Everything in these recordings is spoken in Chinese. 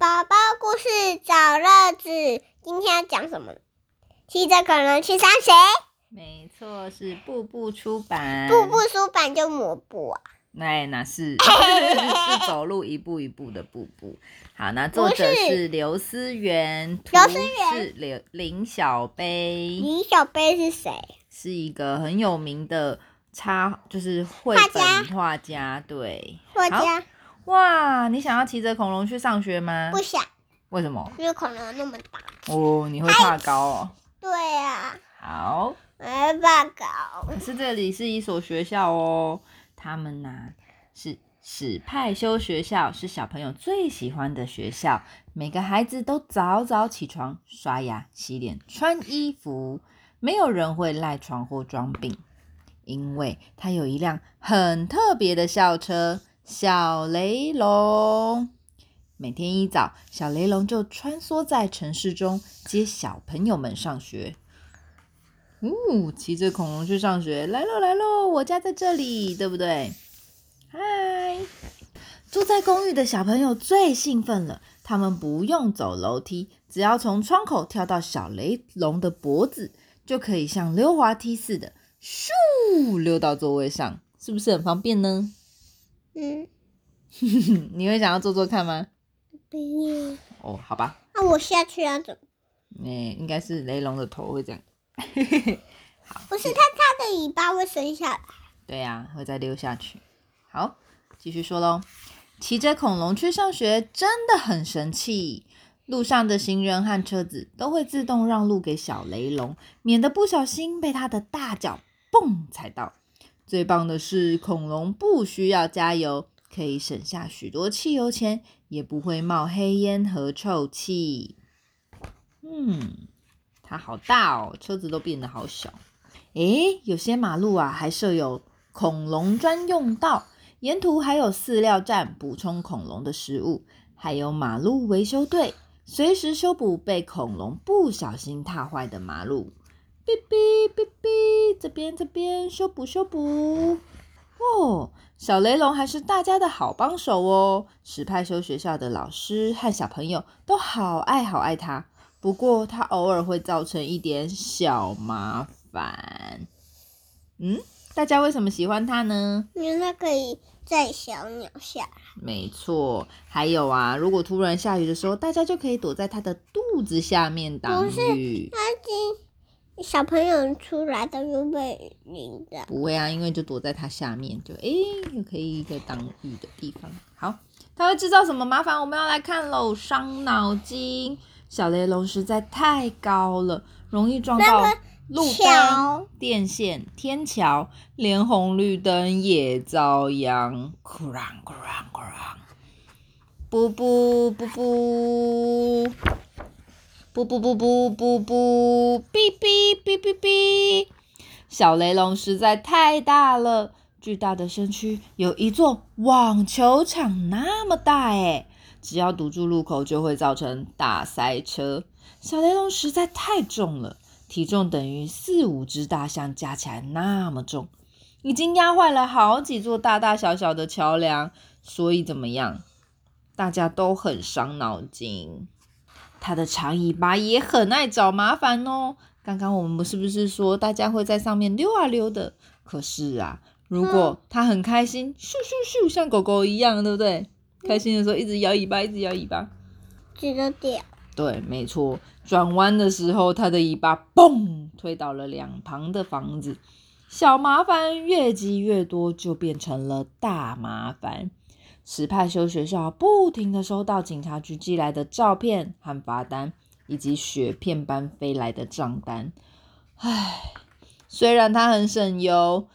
宝宝故事找乐子，今天要讲什么？骑着恐龙去上学。没错，是步步出版。步步出版就抹布啊？那哪是？是走路一步一步的步步。好，那作者是刘思源，刘思源是刘林小杯。林小杯是谁？是一个很有名的插，就是绘本画家。对，画家。哇，你想要骑着恐龙去上学吗？不想。为什么？因为恐龙那么大。哦，你会怕高哦。对呀。好。我怕高。可是这里是一所学校哦，他们呐是史派修学校，是小朋友最喜欢的学校。每个孩子都早早起床，刷牙、洗脸、穿衣服，没有人会赖床或装病，因为他有一辆很特别的校车。小雷龙每天一早，小雷龙就穿梭在城市中接小朋友们上学。呜，骑着恐龙去上学，来喽来喽，我家在这里，对不对？嗨，住在公寓的小朋友最兴奋了，他们不用走楼梯，只要从窗口跳到小雷龙的脖子，就可以像溜滑梯似的，咻溜到座位上，是不是很方便呢？嗯，你会想要做做看吗？不要。哦，好吧。那我下去要怎么？哎，应该是雷龙的头会这样。好。不是，它它的尾巴会伸下来。对呀，会再溜下去。好，继续说喽。骑着恐龙去上学真的很神气，路上的行人和车子都会自动让路给小雷龙，免得不小心被它的大脚蹦踩到。最棒的是，恐龙不需要加油，可以省下许多汽油钱，也不会冒黑烟和臭气。嗯，它好大哦，车子都变得好小。诶，有些马路啊还设有恐龙专用道，沿途还有饲料站补充恐龙的食物，还有马路维修队，随时修补被恐龙不小心踏坏的马路。哔哔哔哔，这边这边修补修补哦。小雷龙还是大家的好帮手哦。史派修学校的老师和小朋友都好爱好爱他。不过他偶尔会造成一点小麻烦。嗯，大家为什么喜欢他呢？因为他可以载小鸟下来。没错，还有啊，如果突然下雨的时候，大家就可以躲在他的肚子下面挡雨。小朋友出来都会被淋的，不会啊，因为就躲在它下面，就哎，又可以一个挡雨的地方。好，它会制造什么麻烦？我们要来看喽，伤脑筋。小雷龙实在太高了，容易撞到路灯、电线、天桥，连红绿灯也遭殃。咕啷咕啷咕啷，布布布布。不不不不不不，哔哔哔哔哔！小雷龙实在太大了，巨大的身躯有一座网球场那么大诶只要堵住路口，就会造成大塞车。小雷龙实在太重了，体重等于四五只大象加起来那么重，已经压坏了好几座大大小小的桥梁。所以怎么样？大家都很伤脑筋。它的长尾巴也很爱找麻烦哦。刚刚我们是不是说大家会在上面溜啊溜的？可是啊，如果它很开心，咻咻咻，像狗狗一样，对不对？开心的时候一直摇尾巴，一直摇尾巴，直着点。对，没错。转弯的时候，它的尾巴嘣推倒了两旁的房子。小麻烦越积越多，就变成了大麻烦。史派修学校不停的收到警察局寄来的照片和罚单，以及雪片般飞来的账单。唉，虽然它很省油，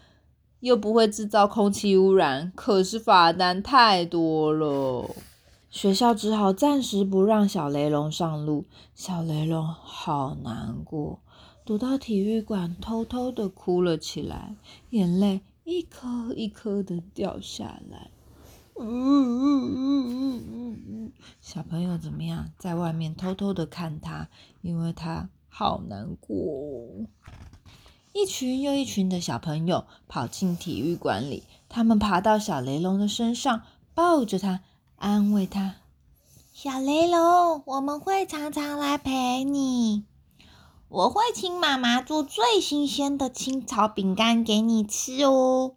又不会制造空气污染，可是罚单太多了。学校只好暂时不让小雷龙上路。小雷龙好难过，躲到体育馆偷偷的哭了起来，眼泪一颗一颗的掉下来。嗯嗯嗯嗯嗯嗯，小朋友怎么样？在外面偷偷的看他，因为他好难过。一群又一群的小朋友跑进体育馆里，他们爬到小雷龙的身上，抱着他，安慰他：“小雷龙，我们会常常来陪你。我会请妈妈做最新鲜的青草饼干给你吃哦。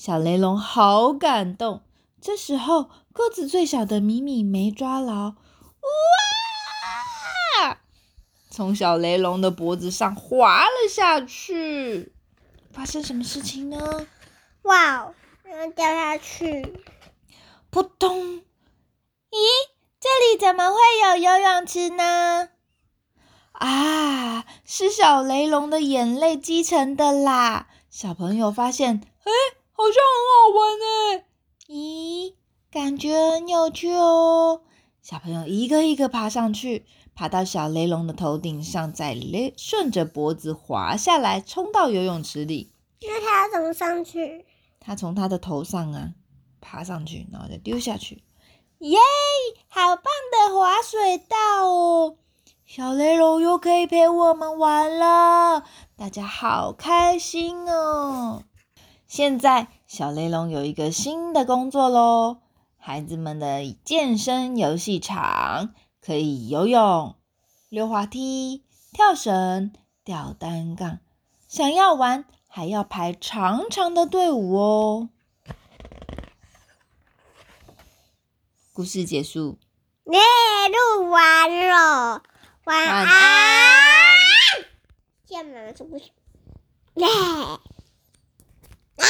小雷龙好感动。这时候，个子最小的米米没抓牢，哇！从小雷龙的脖子上滑了下去。发生什么事情呢？哇！要掉下去！扑通！咦，这里怎么会有游泳池呢？啊，是小雷龙的眼泪积成的啦！小朋友发现，哎，好像很好玩呢。咦，感觉很有趣哦！小朋友一个一个爬上去，爬到小雷龙的头顶上，再雷顺着脖子滑下来，冲到游泳池里。那他要怎么上去？他从他的头上啊爬上去，然后再丢下去。耶，好棒的滑水道哦！小雷龙又可以陪我们玩了，大家好开心哦！现在小雷龙有一个新的工作喽，孩子们的健身游戏场，可以游泳、溜滑梯、跳绳、吊单杠。想要玩，还要排长长的队伍哦。故事结束。耶，录完了，晚安。下面是不是？耶。